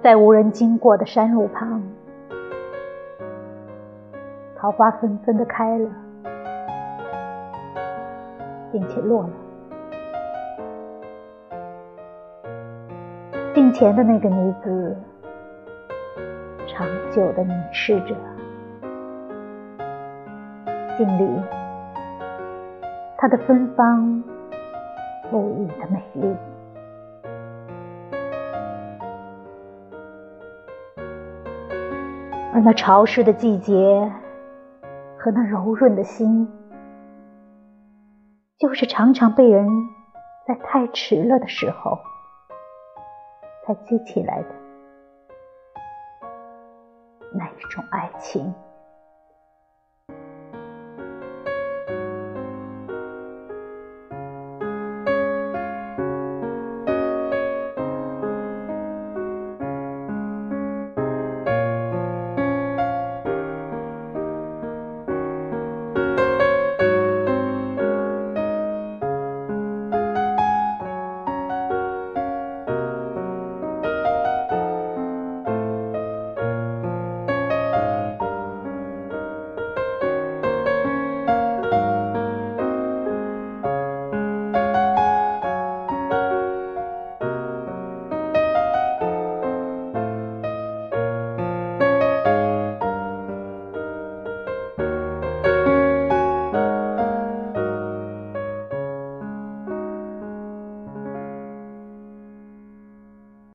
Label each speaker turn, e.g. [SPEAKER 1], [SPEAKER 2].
[SPEAKER 1] 在无人经过的山路旁，桃花纷纷的开了，并且落了。镜前的那个女子，长久的凝视着镜里她的芬芳不已的美丽。而那潮湿的季节和那柔润的心，就是常常被人在太迟了的时候才记起来的那一种爱情。